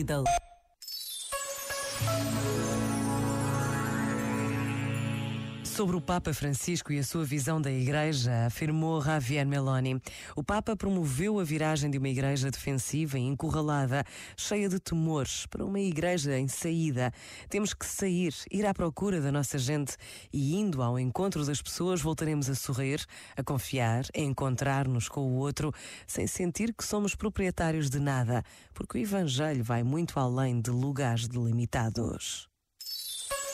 though. Sobre o Papa Francisco e a sua visão da Igreja, afirmou Javier Meloni. O Papa promoveu a viragem de uma igreja defensiva e encurralada, cheia de temores, para uma igreja em saída. Temos que sair, ir à procura da nossa gente e, indo ao encontro das pessoas, voltaremos a sorrir, a confiar, a encontrar-nos com o outro, sem sentir que somos proprietários de nada, porque o Evangelho vai muito além de lugares delimitados.